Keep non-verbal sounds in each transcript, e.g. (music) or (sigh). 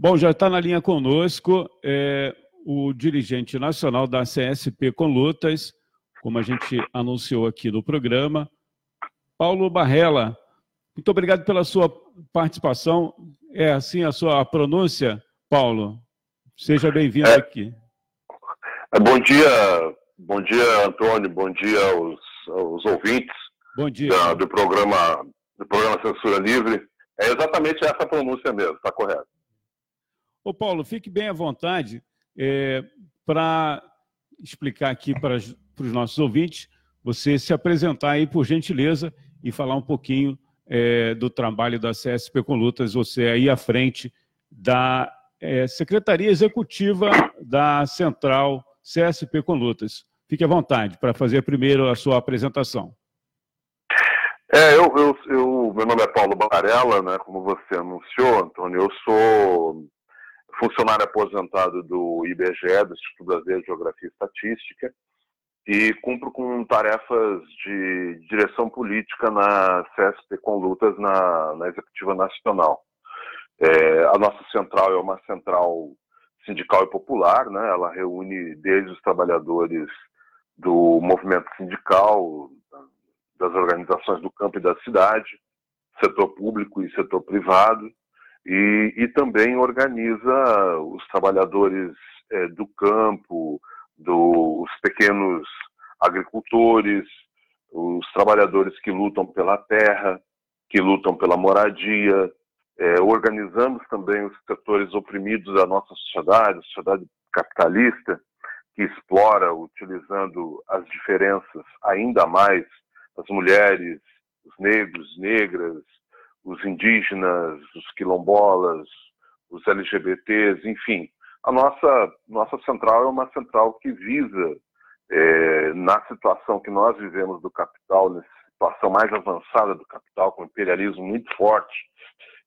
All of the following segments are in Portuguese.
Bom, já está na linha conosco é, o dirigente nacional da CSP com Lutas, como a gente anunciou aqui no programa, Paulo Barrela. Muito obrigado pela sua participação. É assim a sua pronúncia, Paulo? Seja bem-vindo é, aqui. É, bom dia, bom dia, Antônio, bom dia aos, aos ouvintes bom dia. Da, do programa do programa Censura Livre. É exatamente essa pronúncia mesmo, está correto. Ô Paulo, fique bem à vontade é, para explicar aqui para, os nossos ouvintes, você se apresentar aí, por gentileza, e falar um pouquinho é, do trabalho da CSP com Lutas, você aí à frente da é, Secretaria Executiva da Central CSP com Lutas. Fique à vontade para fazer primeiro a sua apresentação. É, eu, eu, eu, meu nome é Paulo Barella, né, como você anunciou, Antônio, eu sou funcionário aposentado do IBGE, do Instituto Brasileiro de Geografia e Estatística, e cumpro com tarefas de direção política na CSP com lutas na, na Executiva Nacional. É, a nossa central é uma central sindical e popular, né? ela reúne desde os trabalhadores do movimento sindical, das organizações do campo e da cidade, setor público e setor privado, e, e também organiza os trabalhadores é, do campo, dos pequenos agricultores, os trabalhadores que lutam pela terra, que lutam pela moradia. É, organizamos também os setores oprimidos da nossa sociedade, sociedade capitalista, que explora, utilizando as diferenças ainda mais, as mulheres, os negros, negras, os indígenas, os quilombolas, os LGBTs, enfim. A nossa, nossa central é uma central que visa, é, na situação que nós vivemos do capital, nessa situação mais avançada do capital, com imperialismo muito forte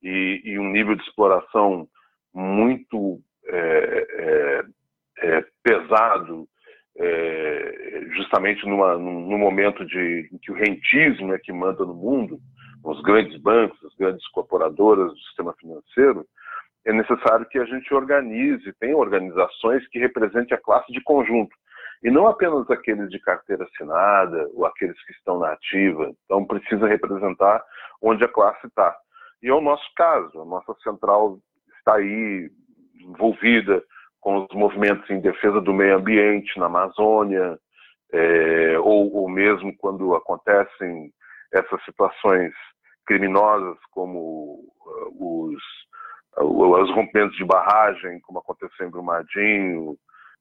e, e um nível de exploração muito é, é, é pesado, é, justamente numa, num, momento de, em que o rentismo é que manda no mundo, os grandes bancos, as grandes corporadoras do sistema financeiro, é necessário que a gente organize, tenha organizações que representem a classe de conjunto, e não apenas aqueles de carteira assinada ou aqueles que estão na ativa. Então, precisa representar onde a classe está. E é o nosso caso, a nossa central está aí envolvida com os movimentos em defesa do meio ambiente na Amazônia, é, ou, ou mesmo quando acontecem essas situações criminosas como uh, os, uh, os rompimentos de barragem, como aconteceu em Brumadinho,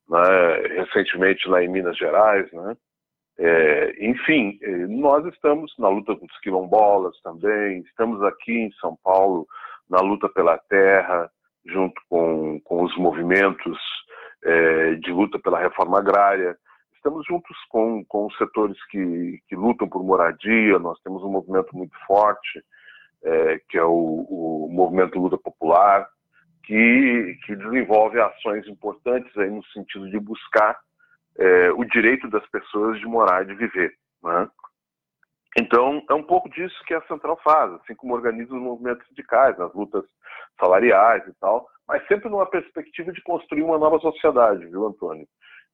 né, recentemente lá em Minas Gerais, né? É, enfim, eh, nós estamos na luta com os quilombolas também, estamos aqui em São Paulo na luta pela terra, junto com, com os movimentos é, de luta pela reforma agrária, estamos juntos com, com os setores que, que lutam por moradia, nós temos um movimento muito forte, é, que é o, o movimento Luta Popular, que, que desenvolve ações importantes aí no sentido de buscar é, o direito das pessoas de morar e de viver. Né? Então, é um pouco disso que a Central faz, assim como organiza os movimentos sindicais, as lutas salariais e tal, mas sempre numa perspectiva de construir uma nova sociedade, viu, Antônio?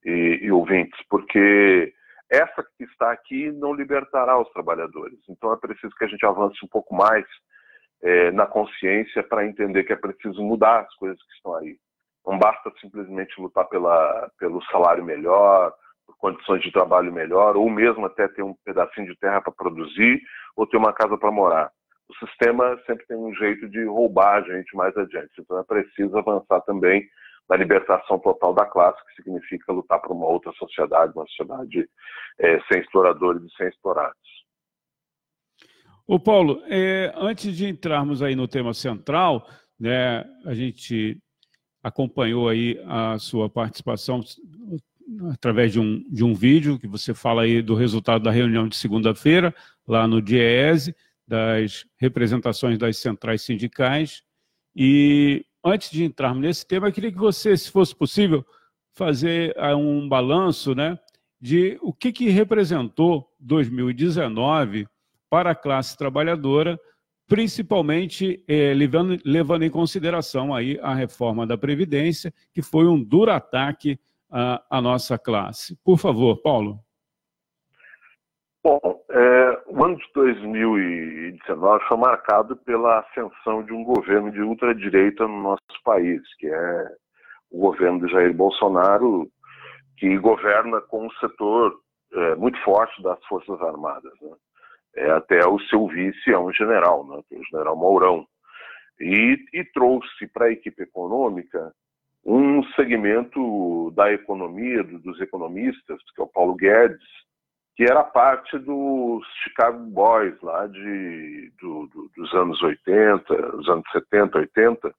E, e ouvintes, porque essa que está aqui não libertará os trabalhadores. Então é preciso que a gente avance um pouco mais é, na consciência para entender que é preciso mudar as coisas que estão aí. Não basta simplesmente lutar pela, pelo salário melhor, por condições de trabalho melhor, ou mesmo até ter um pedacinho de terra para produzir, ou ter uma casa para morar. O sistema sempre tem um jeito de roubar a gente mais adiante. Então é preciso avançar também da libertação total da classe, que significa lutar por uma outra sociedade, uma sociedade é, sem exploradores e sem explorados. O Paulo, é, antes de entrarmos aí no tema central, né, a gente acompanhou aí a sua participação através de um, de um vídeo que você fala aí do resultado da reunião de segunda-feira, lá no DIEESE, das representações das centrais sindicais, e antes de entrarmos nesse tema, eu queria que você, se fosse possível, fazer ah, um balanço né, de o que, que representou 2019 para a classe trabalhadora principalmente é, levando, levando em consideração aí a reforma da Previdência, que foi um duro ataque à, à nossa classe. Por favor, Paulo. Bom, é, o ano de 2019 foi marcado pela ascensão de um governo de ultradireita no nosso país, que é o governo de Jair Bolsonaro, que governa com um setor é, muito forte das Forças Armadas. Né? É, até o seu vice é um general, né? É o general Mourão. E, e trouxe para a equipe econômica um segmento da economia, do, dos economistas, que é o Paulo Guedes, que era parte dos Chicago Boys lá de, do, do, dos anos 80, dos anos 70, 80,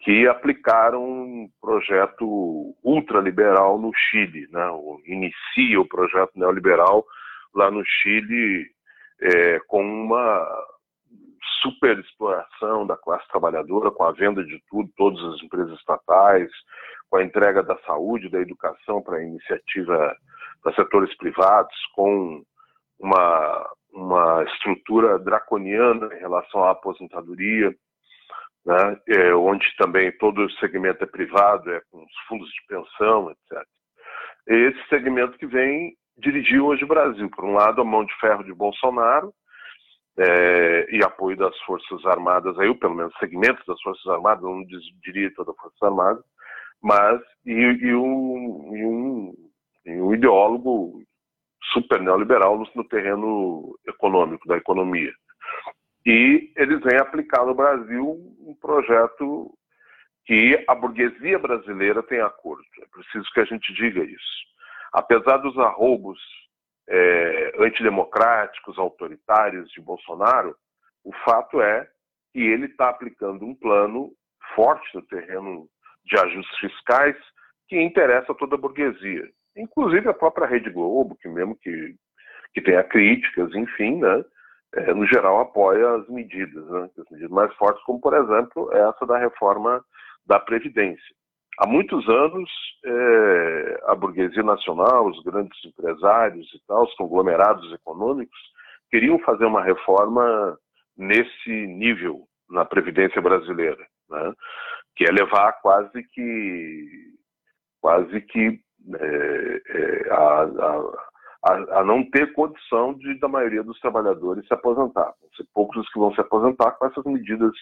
que aplicaram um projeto ultraliberal no Chile, né? inicia o projeto neoliberal lá no Chile é, com uma superexploração da classe trabalhadora, com a venda de tudo, todas as empresas estatais, com a entrega da saúde, da educação para iniciativa para setores privados, com uma, uma estrutura draconiana em relação à aposentadoria, né, é, onde também todo o segmento é privado, é com os fundos de pensão, etc. Esse segmento que vem dirigir hoje o Brasil. Por um lado, a mão de ferro de Bolsonaro é, e apoio das Forças Armadas, aí, pelo menos segmentos das Forças Armadas, não diria toda a Força Armada, mas e, e, um, e, um, um ideólogo super neoliberal no, no terreno econômico, da economia. E eles vêm aplicar no Brasil um projeto que a burguesia brasileira tem acordo. É preciso que a gente diga isso. Apesar dos arroubos é, antidemocráticos, autoritários de Bolsonaro, o fato é que ele está aplicando um plano forte no terreno de ajustes fiscais que interessa a toda a burguesia, inclusive a própria Rede Globo, que mesmo que, que tenha críticas, enfim, né, é, no geral apoia as medidas, né, as medidas mais fortes, como por exemplo essa da reforma da Previdência. Há muitos anos, é, a burguesia nacional, os grandes empresários e tal, os conglomerados econômicos, queriam fazer uma reforma nesse nível na Previdência brasileira, né? que é levar quase que, quase que é, é, a, a, a, não ter condição de, da maioria dos trabalhadores se aposentar. Vão ser poucos os que vão se aposentar com essas medidas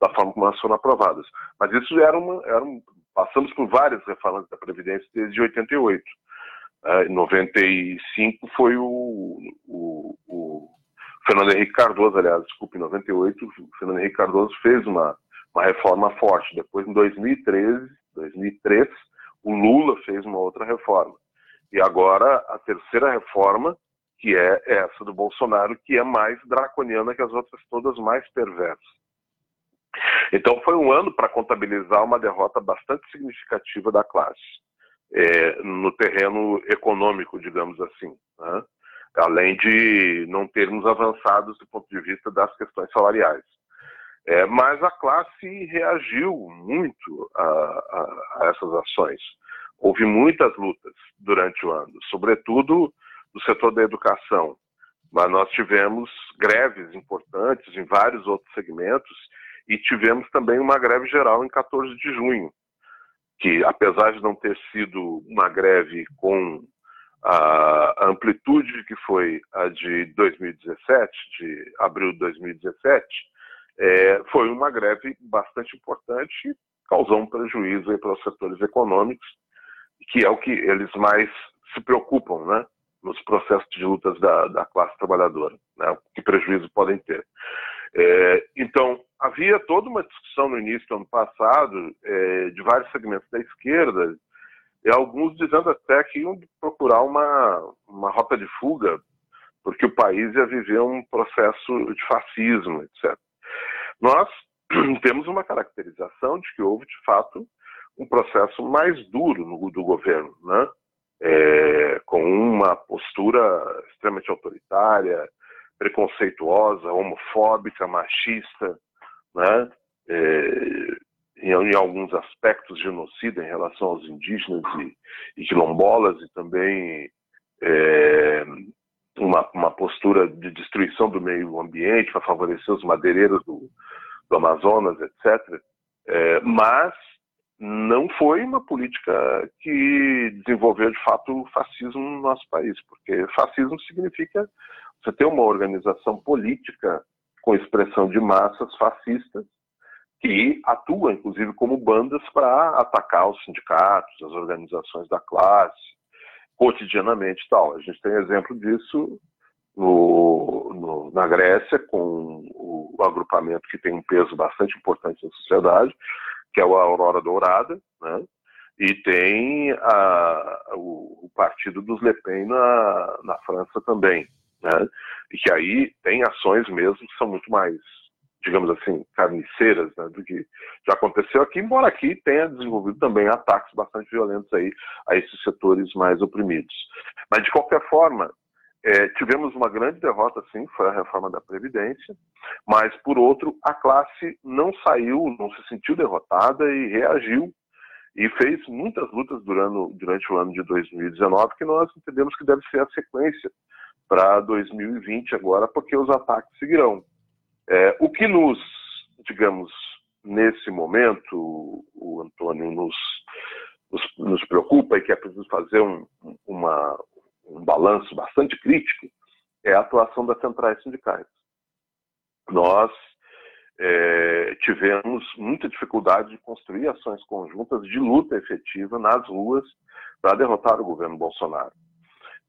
da forma como elas foram aprovadas. Mas isso era, uma, era um, Passamos por várias reformas da Previdência desde 88. É, em 95 foi o, o, o, Fernando Henrique Cardoso, aliás, desculpe, em 98, o Fernando Henrique Cardoso fez uma, uma reforma forte. Depois, em 2013, 2003, o Lula fez uma outra reforma. E agora, a terceira reforma, que é essa do Bolsonaro, que é mais draconiana que as outras todas, mais perversas. Então foi um ano para contabilizar uma derrota bastante significativa da classe, é, no terreno econômico, digamos assim. Né? Além de não termos avançados do ponto de vista das questões salariais. É, mas a classe reagiu muito a, a, a essas ações. Houve muitas lutas durante o ano, sobretudo no setor da educação. Mas nós tivemos greves importantes em vários outros segmentos e tivemos também uma greve geral em 14 de junho, que apesar de não ter sido uma greve com a amplitude que foi a de 2017, de abril de 2017, é, foi uma greve bastante importante causou um prejuízo para os setores econômicos, que é o que eles mais se preocupam, né? nos processos de lutas da, da classe trabalhadora, né? que prejuízo podem ter. É, então, havia toda uma discussão no início do ano passado é, de vários segmentos da esquerda, e alguns dizendo até que iam procurar uma, uma rota de fuga, porque o país ia viver um processo de fascismo, etc. Nós (clears throat) temos uma caracterização de que houve, de fato, um processo mais duro no, do governo, né? É, com uma postura extremamente autoritária, preconceituosa, homofóbica, machista, né? É, em, em, alguns aspectos genocida em relação aos indígenas e, e quilombolas e também é, uma, uma postura de destruição do meio ambiente para favorecer os madeireiros do, do Amazonas, etc. É, mas não foi uma política que desenvolveu de fato o fascismo no nosso país, porque fascismo significa você ter uma organização política com expressão de massas fascistas que atuam, inclusive, como bandas para atacar os sindicatos, as organizações da classe, cotidianamente tal. A gente tem exemplo disso no, no, na Grécia, com o, agrupamento que tem um peso bastante importante na sociedade, que é o Aurora Dourada, né? e tem a, o, o, partido dos Le Pen na, na França também. Né? E que aí tem ações mesmo que são muito mais digamos assim, carniceiras né, do que já aconteceu aqui, embora aqui tenha desenvolvido também ataques bastante violentos aí a esses setores mais oprimidos. Mas, de qualquer forma, é, tivemos uma grande derrota, sim, foi a reforma da Previdência, mas, por outro, a classe não saiu, não se sentiu derrotada e reagiu e fez muitas lutas durante, durante o ano de 2019 que nós entendemos que deve ser a sequência para 2020 agora, porque os ataques seguirão. É, o que nos, digamos, nesse momento, o Antônio nos, nos, nos preocupa e que é preciso fazer um, uma, um balanço bastante crítico, é a atuação das centrais sindicais. Nós é, tivemos muita dificuldade de construir ações conjuntas de luta efetiva nas ruas para derrotar o governo Bolsonaro.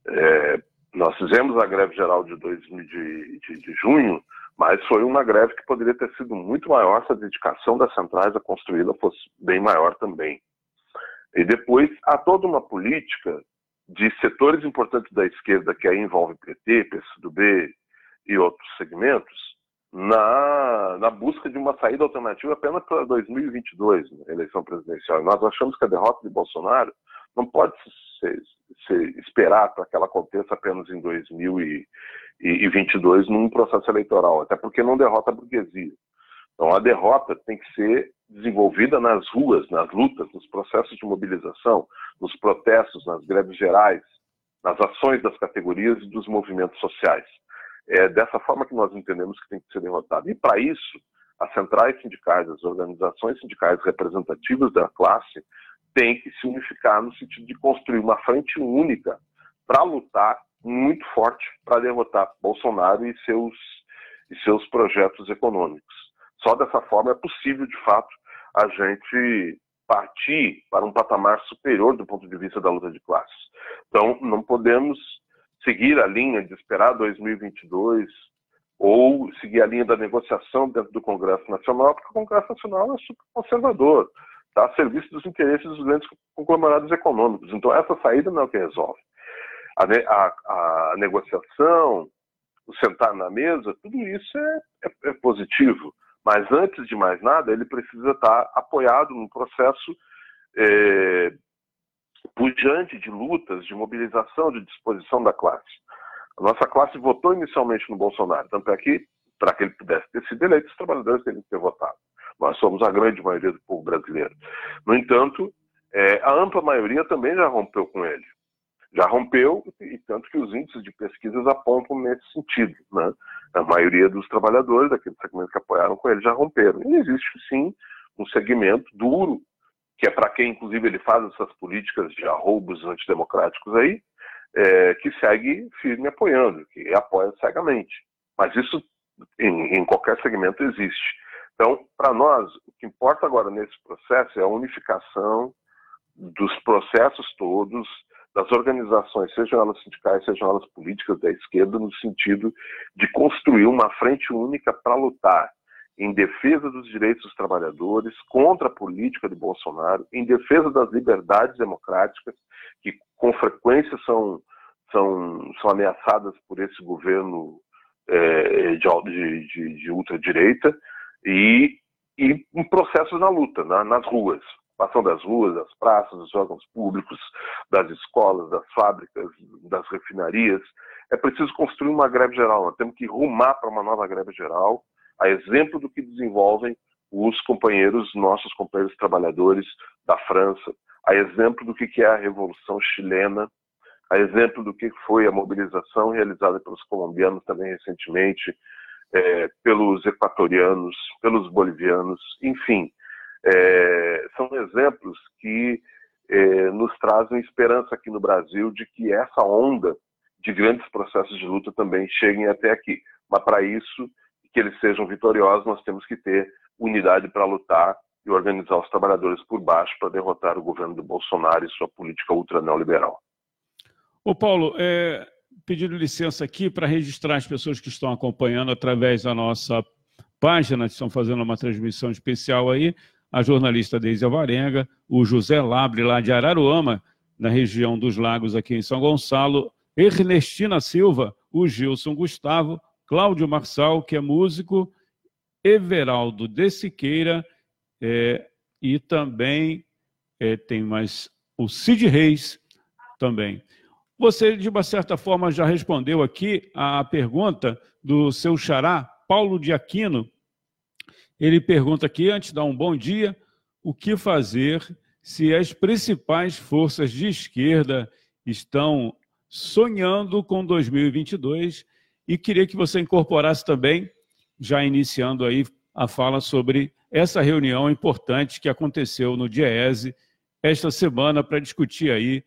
É, nós fizemos a greve geral de, 2000, de, de, de junho mas foi uma greve que poderia ter sido muito maior se a dedicação das centrais a construí-la fosse bem maior também. E depois há toda uma política de setores importantes da esquerda, que aí envolve PT, PCdoB e outros segmentos, na, na busca de uma saída alternativa apenas para 2022, né, eleição presidencial. Nós achamos que a derrota de Bolsonaro não pode ser, ser esperar para que ela aconteça apenas em 2022 num processo eleitoral, até porque não derrota a burguesia. Então a derrota tem que ser desenvolvida nas ruas, nas lutas, nos processos de mobilização, nos protestos, nas greves gerais, nas ações das categorias e dos movimentos sociais. É dessa forma que nós entendemos que tem que ser derrotado. E para isso, as centrais sindicais, as organizações sindicais representativas da classe tem que se unificar no sentido de construir uma frente única para lutar muito forte para derrotar Bolsonaro e seus, e seus projetos econômicos. Só dessa forma é possível, de fato, a gente partir para um patamar superior do ponto de vista da luta de classes. Então, não podemos seguir a linha de esperar 2022 ou seguir a linha da negociação dentro do Congresso Nacional, porque o Congresso Nacional é super conservador está a serviço dos interesses dos grandes conglomerados econômicos. Então, essa saída não é o que resolve. A, a, a negociação, o sentar na mesa, tudo isso é, é, é, positivo. Mas, antes de mais nada, ele precisa estar apoiado num processo é, pujante de lutas, de mobilização, de disposição da classe. A nossa classe votou inicialmente no Bolsonaro, tanto é que, para que ele pudesse ter sido eleito, os trabalhadores teriam que ter votado. Nós somos a grande maioria do povo brasileiro. No entanto, é, a ampla maioria também já rompeu com ele. Já rompeu, e tanto que os índices de pesquisas apontam nesse sentido. Né? A maioria dos trabalhadores daquele segmento que apoiaram com ele já romperam. E existe, sim, um segmento duro, que é para quem, inclusive, ele faz essas políticas de arroubos antidemocráticos aí, é, que segue firme apoiando, que apoia cegamente. Mas isso, em, em qualquer segmento, existe. Então, para nós, o que importa agora nesse processo é a unificação dos processos todos, das organizações, sejam elas sindicais, sejam elas políticas da esquerda, no sentido de construir uma frente única para lutar em defesa dos direitos dos trabalhadores, contra a política de Bolsonaro, em defesa das liberdades democráticas, que com frequência são, são, são ameaçadas por esse governo é, de, de, de ultradireita, e, e em processos na luta, na, nas ruas, passando das ruas, das praças, dos órgãos públicos, das escolas, das fábricas, das refinarias. É preciso construir uma greve geral. Nós temos que rumar para uma nova greve geral, a exemplo do que desenvolvem os companheiros, nossos companheiros trabalhadores da França, a exemplo do que é a Revolução Chilena, a exemplo do que foi a mobilização realizada pelos colombianos também recentemente, é, pelos equatorianos, pelos bolivianos, enfim, é, são exemplos que é, nos trazem esperança aqui no Brasil de que essa onda de grandes processos de luta também cheguem até aqui. Mas para isso, que eles sejam vitoriosos, nós temos que ter unidade para lutar e organizar os trabalhadores por baixo para derrotar o governo do Bolsonaro e sua política ultra neoliberal. Ô Paulo, é, pedindo licença aqui para registrar as pessoas que estão acompanhando através da nossa página, que estão fazendo uma transmissão especial aí, a jornalista Deise Alvarenga, o José Labre, lá de Araruama, na região dos Lagos, aqui em São Gonçalo, Ernestina Silva, o Gilson Gustavo, Cláudio Marçal, que é músico, Everaldo de Siqueira, é, e também é, tem mais o Cid Reis também. Você, de uma certa forma, já respondeu aqui a pergunta do seu xará, Paulo de Aquino, ele pergunta aqui, antes de dar um bom dia, o que fazer se as principais forças de esquerda estão sonhando com 2022 e queria que você incorporasse também, já iniciando aí a fala sobre essa reunião importante que aconteceu no DIEESE esta semana para discutir aí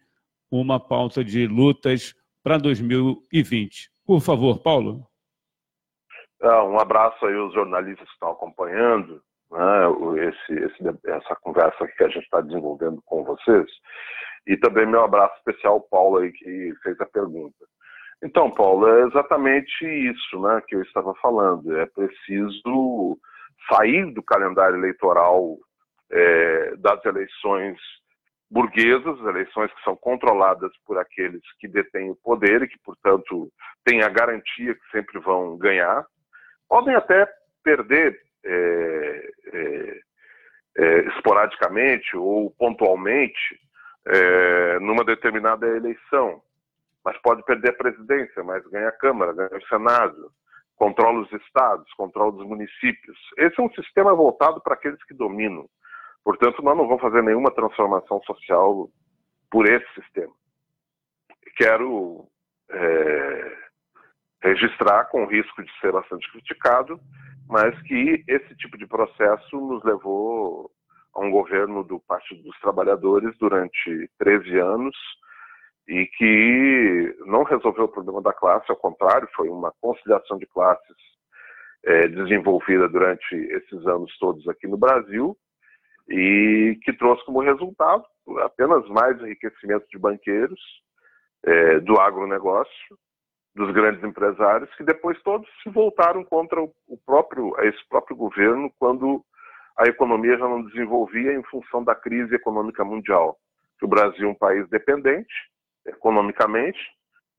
uma pauta de lutas para 2020. Por favor, Paulo. Ah, um abraço aí aos jornalistas que estão acompanhando né, esse, esse, essa conversa que a gente está desenvolvendo com vocês. E também meu abraço especial ao Paulo aí que fez a pergunta. Então, Paulo, é exatamente isso né, que eu estava falando. É preciso sair do calendário eleitoral é, das eleições burguesas, eleições que são controladas por aqueles que detêm o poder e que, portanto, têm a garantia que sempre vão ganhar, podem até perder é, é, é, esporadicamente ou pontualmente é, numa determinada eleição, mas pode perder a presidência, mas ganha a Câmara, ganha o Senado, controla os estados, controla os municípios. Esse é um sistema voltado para aqueles que dominam. Portanto, nós não vamos fazer nenhuma transformação social por esse sistema. Quero é, registrar, com risco de ser bastante criticado, mas que esse tipo de processo nos levou a um governo do Partido dos Trabalhadores durante 13 anos e que não resolveu o problema da classe, ao contrário, foi uma conciliação de classes é, desenvolvida durante esses anos todos aqui no Brasil e que trouxe como resultado apenas mais enriquecimento de banqueiros, é, do agronegócio dos grandes empresários, que depois todos se voltaram contra o próprio, esse próprio governo quando a economia já não desenvolvia em função da crise econômica mundial. O Brasil é um país dependente economicamente,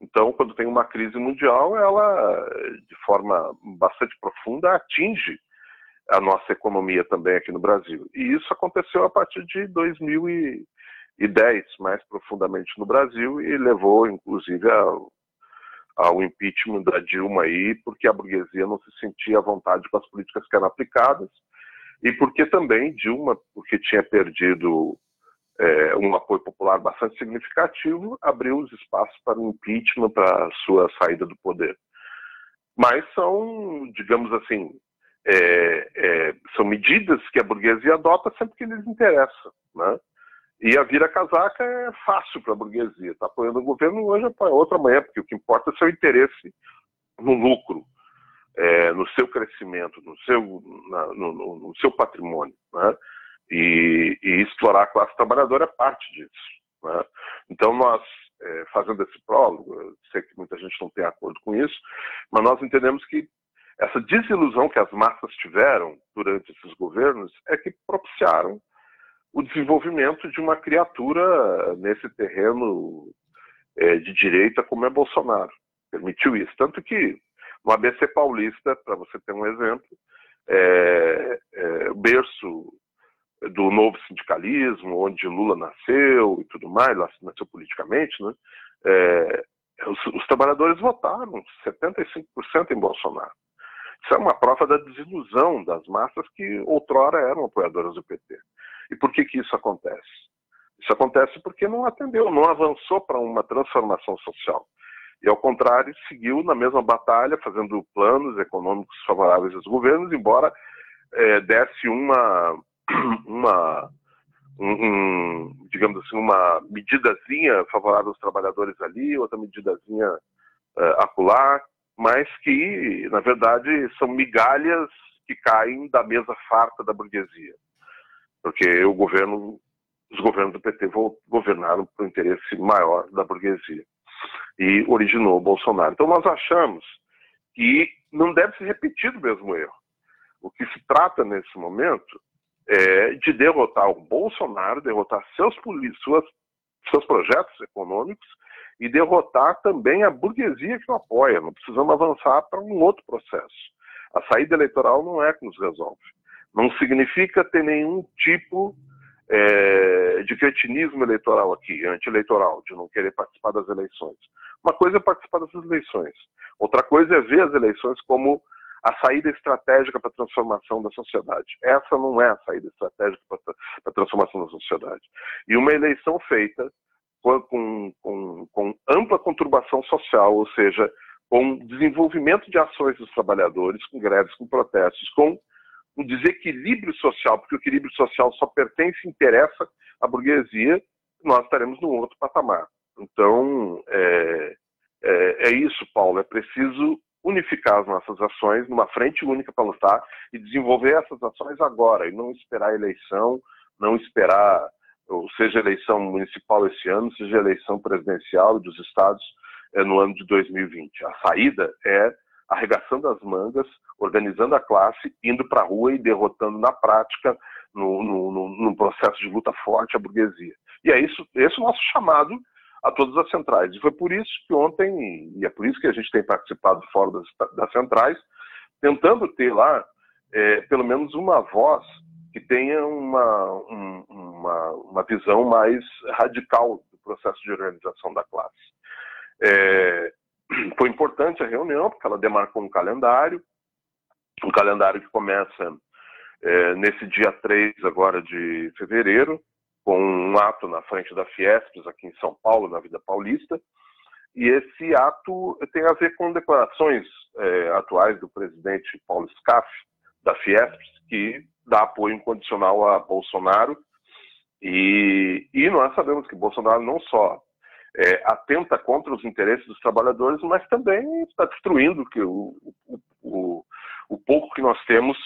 então quando tem uma crise mundial, ela de forma bastante profunda atinge a nossa economia também aqui no Brasil. E isso aconteceu a partir de 2010, mais profundamente no Brasil, e levou inclusive ao ao impeachment da Dilma aí, porque a burguesia não se sentia à vontade com as políticas que eram aplicadas, e porque também Dilma, porque tinha perdido é, um apoio popular bastante significativo, abriu os espaços para o impeachment, para a sua saída do poder. Mas são, digamos assim, é, é, são medidas que a burguesia adota sempre que lhes interessa. Né? E a vira-casaca é fácil para a burguesia. Está apoiando o governo hoje, apoia outro amanhã, porque o que importa é seu interesse no lucro, é, no seu crescimento, no seu, na, no, no, seu patrimônio. Né? E, e, explorar a classe trabalhadora é parte disso. Né? Então, nós, é, fazendo esse prólogo, sei que muita gente não tem acordo com isso, mas nós entendemos que essa desilusão que as massas tiveram durante esses governos é que propiciaram o desenvolvimento de uma criatura nesse terreno é, de direita como é Bolsonaro. Permitiu isso. Tanto que no ABC Paulista, para você ter um exemplo, é, é, o berço do novo sindicalismo, onde Lula nasceu e tudo mais, lá nasceu politicamente, né? É, os, os, trabalhadores votaram 75% em Bolsonaro. Isso é uma prova da desilusão das massas que outrora eram apoiadoras do PT. E por que, que isso acontece? Isso acontece porque não atendeu, não avançou para uma transformação social. E, ao contrário, seguiu na mesma batalha, fazendo planos econômicos favoráveis aos governos, embora é, desse uma, (clears throat) uma um, digamos assim, uma medidazinha favorável aos trabalhadores ali, outra medidazinha uh, acolá, mas que, na verdade, são migalhas que caem da mesa farta da burguesia. Porque o governo, os governos do PT governaram por um interesse maior da burguesia e originou o Bolsonaro. Então nós achamos que não deve ser repetido o mesmo erro. O que se trata nesse momento é de derrotar o Bolsonaro, derrotar seus, suas, seus projetos econômicos e derrotar também a burguesia que o apoia. Não precisamos avançar para um outro processo. A saída eleitoral não é que nos resolve. Não significa ter nenhum tipo é, de cretinismo eleitoral aqui, anti-eleitoral, de não querer participar das eleições. Uma coisa é participar das eleições, outra coisa é ver as eleições como a saída estratégica para a transformação da sociedade. Essa não é a saída estratégica para a transformação da sociedade. E uma eleição feita com, com, com ampla conturbação social, ou seja, com desenvolvimento de ações dos trabalhadores, com greves, com protestos, com um desequilíbrio social, porque o equilíbrio social só pertence e interessa à burguesia, nós estaremos num outro patamar. Então, é, é, é isso, Paulo, é preciso unificar as nossas ações numa frente única para lutar e desenvolver essas ações agora, e não esperar a eleição, não esperar, ou seja eleição municipal esse ano, seja eleição presidencial dos estados é, no ano de 2020. A saída é arregaçando as mangas, organizando a classe, indo para a rua e derrotando na prática, num processo de luta forte, a burguesia. E é isso, esse é o nosso chamado a todas as centrais. E foi por isso que ontem, e é por isso que a gente tem participado fora das, das centrais, tentando ter lá é, pelo menos uma voz que tenha uma, um, uma, uma visão mais radical do processo de organização da classe. É, (clears throat) foi importante a reunião, porque ela demarcou um calendário, um calendário que começa é, nesse dia 3 agora de fevereiro, com um ato na frente da Fiesps, aqui em São Paulo, na Vida Paulista, e esse ato tem a ver com declarações é, atuais do presidente Paulo Scaff, da Fiesps, que dá apoio incondicional a Bolsonaro, e, e nós sabemos que Bolsonaro não só é, atenta contra os interesses dos trabalhadores, mas também está destruindo que o, o, o, o pouco que nós temos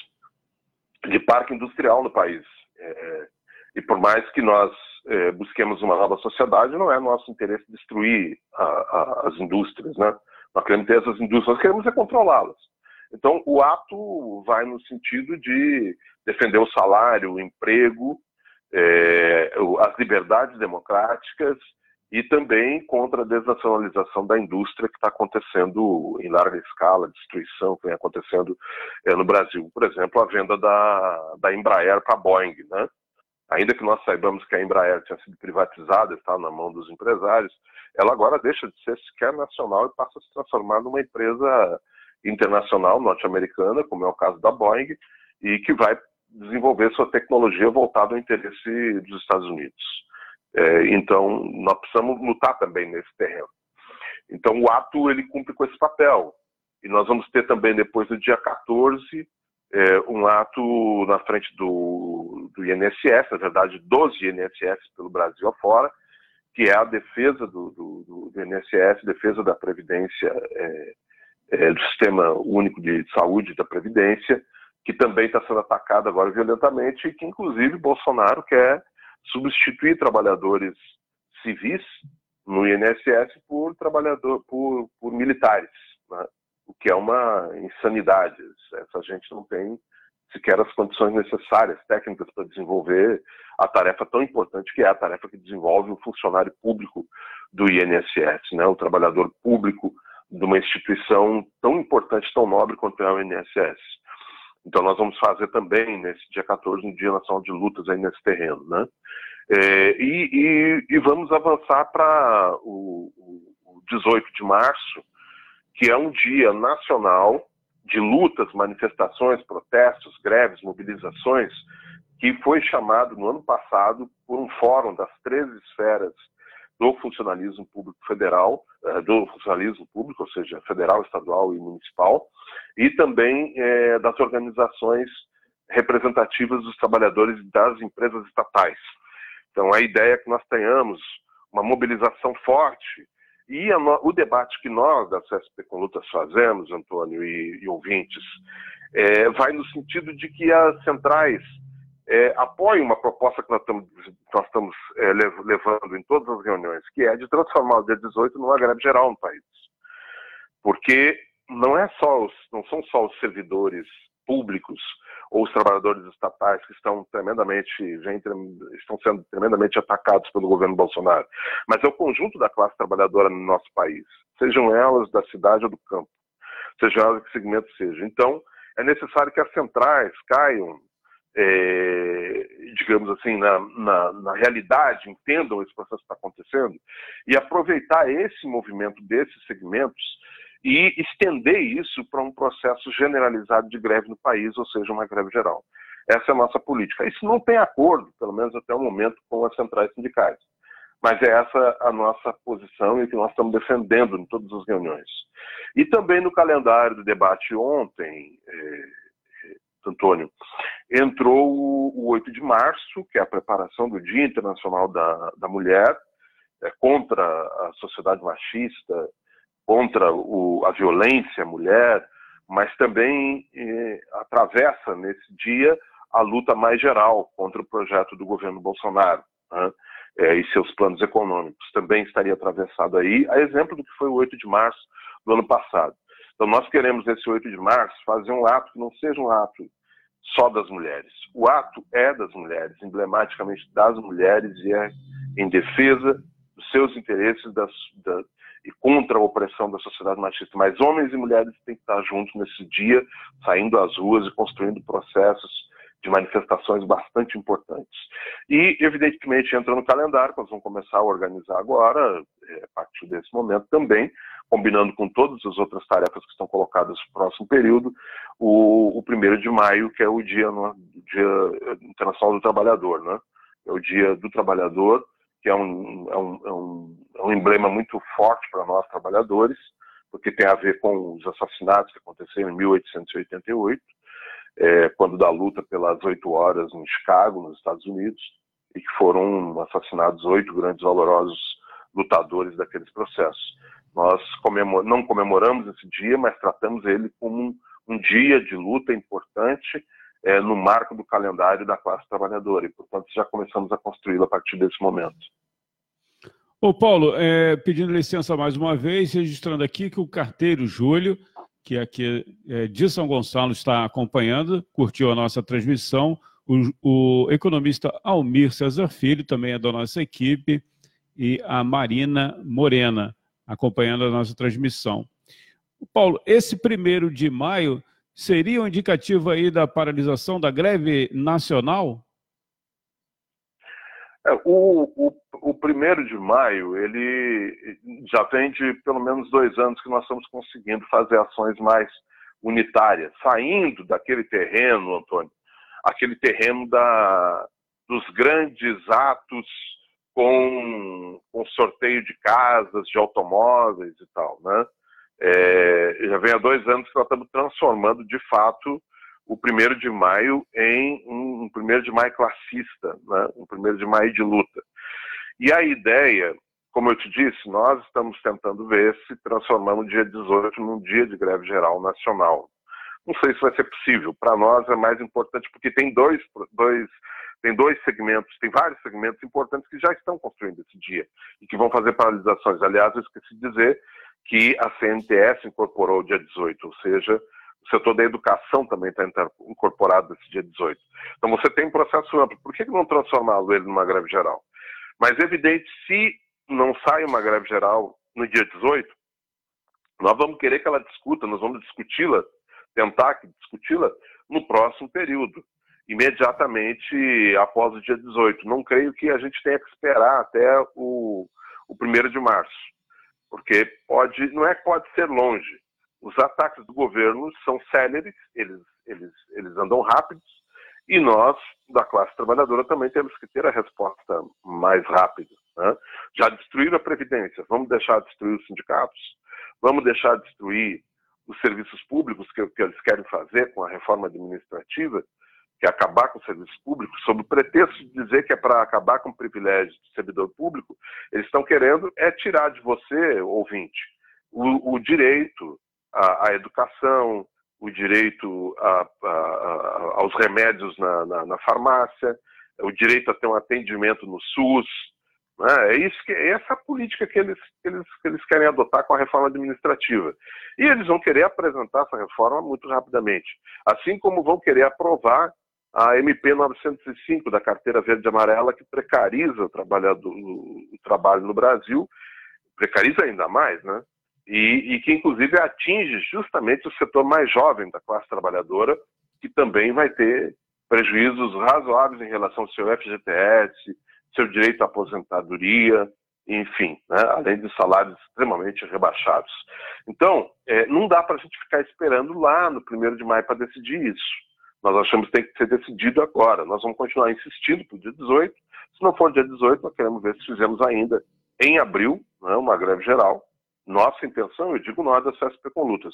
de parque industrial no país. É, e por mais que nós é, busquemos uma nova sociedade, não é nosso interesse destruir a, a, as indústrias, né? Nós queremos ter essas indústrias, nós queremos é controlá-las. Então, o ato vai no sentido de defender o salário, o emprego, é, as liberdades democráticas e também contra a desnacionalização da indústria que está acontecendo em larga escala, destruição que vem acontecendo é, no Brasil. Por exemplo, a venda da, da Embraer para a Boeing. Né? Ainda que nós saibamos que a Embraer tinha sido privatizada, está na mão dos empresários, ela agora deixa de ser sequer nacional e passa a se transformar numa empresa internacional norte-americana, como é o caso da Boeing, e que vai desenvolver sua tecnologia voltada ao interesse dos Estados Unidos. É, então, nós precisamos lutar também nesse terreno. Então, o ato ele cumpre com esse papel. E nós vamos ter também, depois do dia 14, é, um ato na frente do, do INSS, na verdade, dos INSS pelo Brasil afora, que é a defesa do, do, do INSS, defesa da Previdência, é, é, do Sistema Único de Saúde da Previdência, que também está sendo atacado agora violentamente e que, inclusive, Bolsonaro quer substituir trabalhadores civis no INSS por trabalhador por, por militares, né? o que é uma insanidade. Essa gente não tem sequer as condições necessárias técnicas para desenvolver a tarefa tão importante que é a tarefa que desenvolve o funcionário público do INSS, né? o trabalhador público de uma instituição tão importante, tão nobre quanto é o INSS. Então nós vamos fazer também nesse dia 14 um dia nacional de lutas aí nesse terreno, né? É, e, e, e, vamos avançar para o, o 18 de março, que é um dia nacional de lutas, manifestações, protestos, greves, mobilizações, que foi chamado no ano passado por um fórum das três esferas do funcionalismo público federal, eh, do funcionalismo público, ou seja, federal, estadual e municipal, e também é, das organizações representativas dos trabalhadores das empresas estatais. Então, a ideia é que nós tenhamos uma mobilização forte e o debate que nós, da CSP com Lutas, fazemos, Antônio e, e ouvintes, é, vai no sentido de que as centrais é, apoiem uma proposta que nós estamos, nós estamos é, levando em todas as reuniões, que é de transformar o dia 18 numa greve geral no país. Porque não, é só os, não são só os servidores públicos ou os trabalhadores estatais que estão tremendamente estão sendo tremendamente atacados pelo governo Bolsonaro, mas é o conjunto da classe trabalhadora no nosso país, sejam elas da cidade ou do campo, sejam elas que segmento seja. Então, é necessário que as centrais caiam, é, digamos assim, na, na, na, realidade, entendam esse processo que está acontecendo e aproveitar esse movimento desses segmentos e estender isso para um processo generalizado de greve no país, ou seja, uma greve geral. Essa é a nossa política. Isso não tem acordo, pelo menos até o momento, com as centrais sindicais. Mas é essa a nossa posição e que nós estamos defendendo em todas as reuniões. E também no calendário do debate ontem, eh, Antônio, entrou o, o 8 de março, que é a preparação do Dia Internacional da, da Mulher, é, contra a sociedade machista, contra o, a violência à mulher, mas também eh, atravessa nesse dia a luta mais geral contra o projeto do governo Bolsonaro né, eh, e seus planos econômicos. Também estaria atravessado aí, a exemplo do que foi o 8 de março do ano passado. Então, nós queremos, esse 8 de março, fazer um ato que não seja um ato só das mulheres. O ato é das mulheres, emblematicamente das mulheres, e é em defesa dos seus interesses, das, da, e contra a opressão da sociedade machista. Mas homens e mulheres têm que estar juntos nesse dia, saindo às ruas e construindo processos de manifestações bastante importantes. E, evidentemente, entra no calendário, nós vamos começar a organizar agora, é, a partir desse momento também, combinando com todas as outras tarefas que estão colocadas no próximo período, o, o 1 de maio, que é o Dia, no, dia Internacional do Trabalhador, né? É o Dia do Trabalhador, que é um, é um, é um, um emblema muito forte para nós trabalhadores, porque tem a ver com os assassinatos que aconteceram em 1888, é, quando da luta pelas oito horas em Chicago, nos Estados Unidos, e que foram assassinados oito grandes valorosos lutadores daqueles processos. Nós comemor não comemoramos esse dia, mas tratamos ele como um, um dia de luta importante é, no marco do calendário da classe trabalhadora, e, portanto, já começamos a construí-lo a partir desse momento. Ô Paulo, é, pedindo licença mais uma vez, registrando aqui que o carteiro Júlio, que aqui é, de São Gonçalo está acompanhando, curtiu a nossa transmissão, o, o economista Almir Cesar Filho também é da nossa equipe, e a Marina Morena, acompanhando a nossa transmissão. Paulo, esse primeiro de maio seria um indicativo aí da paralisação da greve nacional? É, o, o, o primeiro de maio, ele já vem de pelo menos dois anos que nós estamos conseguindo fazer ações mais unitárias, saindo daquele terreno, Antônio, aquele terreno da, dos grandes atos com, com sorteio de casas, de automóveis e tal, né? É, já vem há dois anos que nós estamos transformando, de fato, o primeiro de maio em um, um primeiro de maio classista, né? um primeiro de maio de luta. E a ideia, como eu te disse, nós estamos tentando ver se transformamos o dia 18 num dia de greve geral nacional. Não sei se vai ser possível. Para nós é mais importante porque tem dois, dois, tem dois segmentos, tem vários segmentos importantes que já estão construindo esse dia e que vão fazer paralisações. Aliás, eu esqueci de dizer que a CNTS incorporou o dia 18, ou seja, o setor da educação também está incorporado nesse dia 18. Então você tem um processo amplo. Por que não transformá-lo ele numa greve geral? Mas é evidente, se não sai uma greve geral no dia 18, nós vamos querer que ela discuta, nós vamos discuti-la, tentar discuti-la no próximo período, imediatamente após o dia 18. Não creio que a gente tenha que esperar até o, o 1 de março porque pode, não é que pode ser longe. Os ataques do governo são céleres, eles, eles, eles andam rápidos E nós, da classe trabalhadora, também temos que ter a resposta mais rápida. Né? Já destruíram a Previdência, vamos deixar de destruir os sindicatos? Vamos deixar de destruir os serviços públicos que, que eles querem fazer com a reforma administrativa? que é acabar com o serviço público, sob o pretexto de dizer que é para acabar com o privilégio do servidor público, eles estão querendo é tirar de você, ouvinte, o, o direito à, educação, o direito a, a, aos remédios na, na, na, farmácia, o direito a ter um atendimento no SUS. Né? É, isso que, é essa política que eles, que eles, que eles querem adotar com a reforma administrativa. E eles vão querer apresentar essa reforma muito rapidamente. Assim como vão querer aprovar a MP 905 da carteira verde e amarela que precariza o, trabalhador, o trabalho no Brasil, precariza ainda mais, né? E, e, que inclusive atinge justamente o setor mais jovem da classe trabalhadora, que também vai ter prejuízos razoáveis em relação ao seu FGTS, seu direito à aposentadoria, enfim, né? além de salários extremamente rebaixados. Então, é, não dá para a gente ficar esperando lá no primeiro de maio para decidir isso. Nós achamos que tem que ser decidido agora. Nós vamos continuar insistindo para o dia 18. Se não for dia 18, nós queremos ver se fizemos ainda em abril né, uma greve geral. Nossa intenção, eu digo nós da CSP com lutas.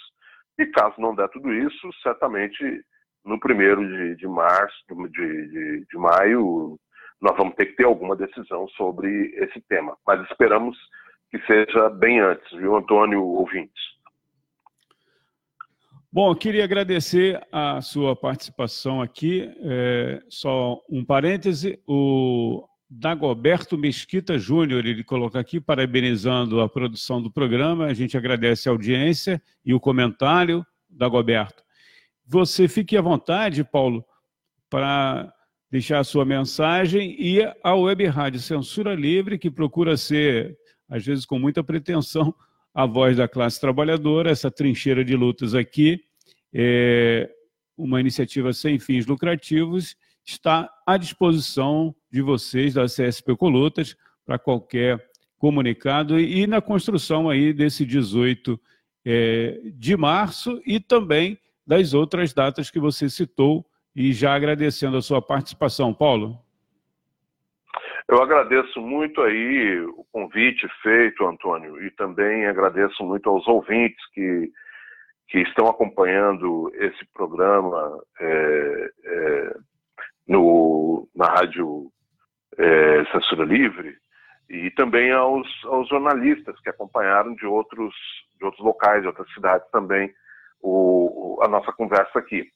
E caso não der tudo isso, certamente no primeiro de, de março, de, de, de maio, nós vamos ter que ter alguma decisão sobre esse tema. Mas esperamos que seja bem antes, viu, Antônio ouvintes? Bom, queria agradecer a sua participação aqui. É, só um parêntese, o Dagoberto Mesquita Júnior, ele coloca aqui, parabenizando a produção do programa. A gente agradece a audiência e o comentário, Dagoberto. Você fique à vontade, Paulo, para deixar a sua mensagem e a Web Rádio Censura Livre, que procura ser, às vezes com muita pretensão, a voz da classe trabalhadora, essa trincheira de lutas aqui, é uma iniciativa sem fins lucrativos, está à disposição de vocês da CSP Colutas para qualquer comunicado e na construção aí desse 18 é, de março e também das outras datas que você citou e já agradecendo a sua participação, Paulo. Eu agradeço muito aí o convite feito, Antônio, e também agradeço muito aos ouvintes que, que estão acompanhando esse programa é, é, no, na Rádio é, Censura Livre e também aos, aos jornalistas que acompanharam de outros, de outros locais, de outras cidades também, o, a nossa conversa aqui.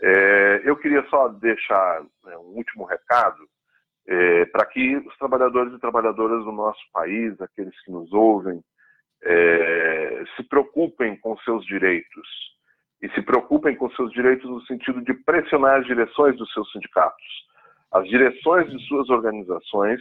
É, eu queria só deixar né, um último recado é, para que os trabalhadores e trabalhadoras do nosso país, aqueles que nos ouvem, é, se preocupem com seus direitos. E se preocupem com seus direitos no sentido de pressionar as direções dos seus sindicatos, as direções de suas organizações,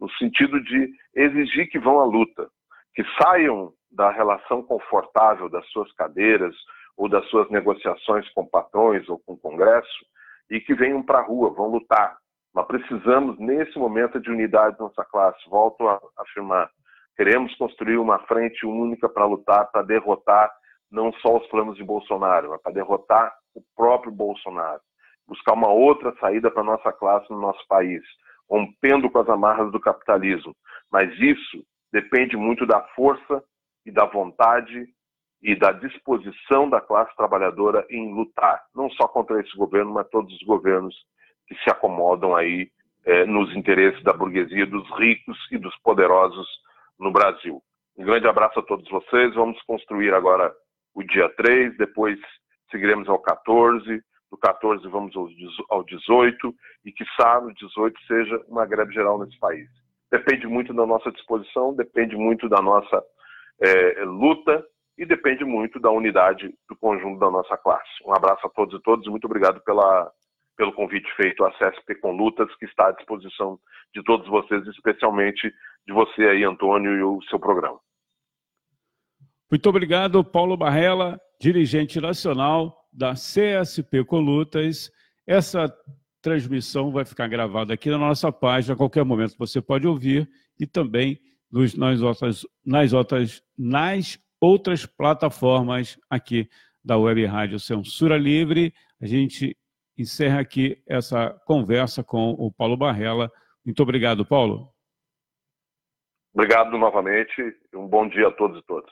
no sentido de exigir que vão à luta, que saiam da relação confortável das suas cadeiras ou das suas negociações com patrões ou com o Congresso e que venham para a rua, vão lutar, nós precisamos, nesse momento, de unidade da nossa classe. Volto a afirmar. Queremos construir uma frente única para lutar, para derrotar não só os planos de Bolsonaro, mas para derrotar o próprio Bolsonaro. Buscar uma outra saída para nossa classe no nosso país, rompendo com as amarras do capitalismo. Mas isso depende muito da força e da vontade e da disposição da classe trabalhadora em lutar, não só contra esse governo, mas todos os governos que se acomodam aí é, nos interesses da burguesia, dos ricos e dos poderosos no Brasil. Um grande abraço a todos vocês. Vamos construir agora o dia 3, depois seguiremos ao 14, do 14 vamos ao 18 e que no 18 seja uma greve geral nesse país. Depende muito da nossa disposição, depende muito da nossa é, luta e depende muito da unidade do conjunto da nossa classe. Um abraço a todos e todas e muito obrigado pela pelo convite feito à CSP com Lutas, que está à disposição de todos vocês, especialmente de você aí, Antônio, e o seu programa. Muito obrigado, Paulo Barrela, dirigente nacional da CSP Colutas. Essa transmissão vai ficar gravada aqui na nossa página, a qualquer momento você pode ouvir, e também nos, nas, outras, nas, outras, nas outras plataformas aqui da Web Rádio Censura Livre. A gente encerra aqui essa conversa com o Paulo Barrela. Muito obrigado, Paulo. Obrigado novamente. Um bom dia a todos e todas.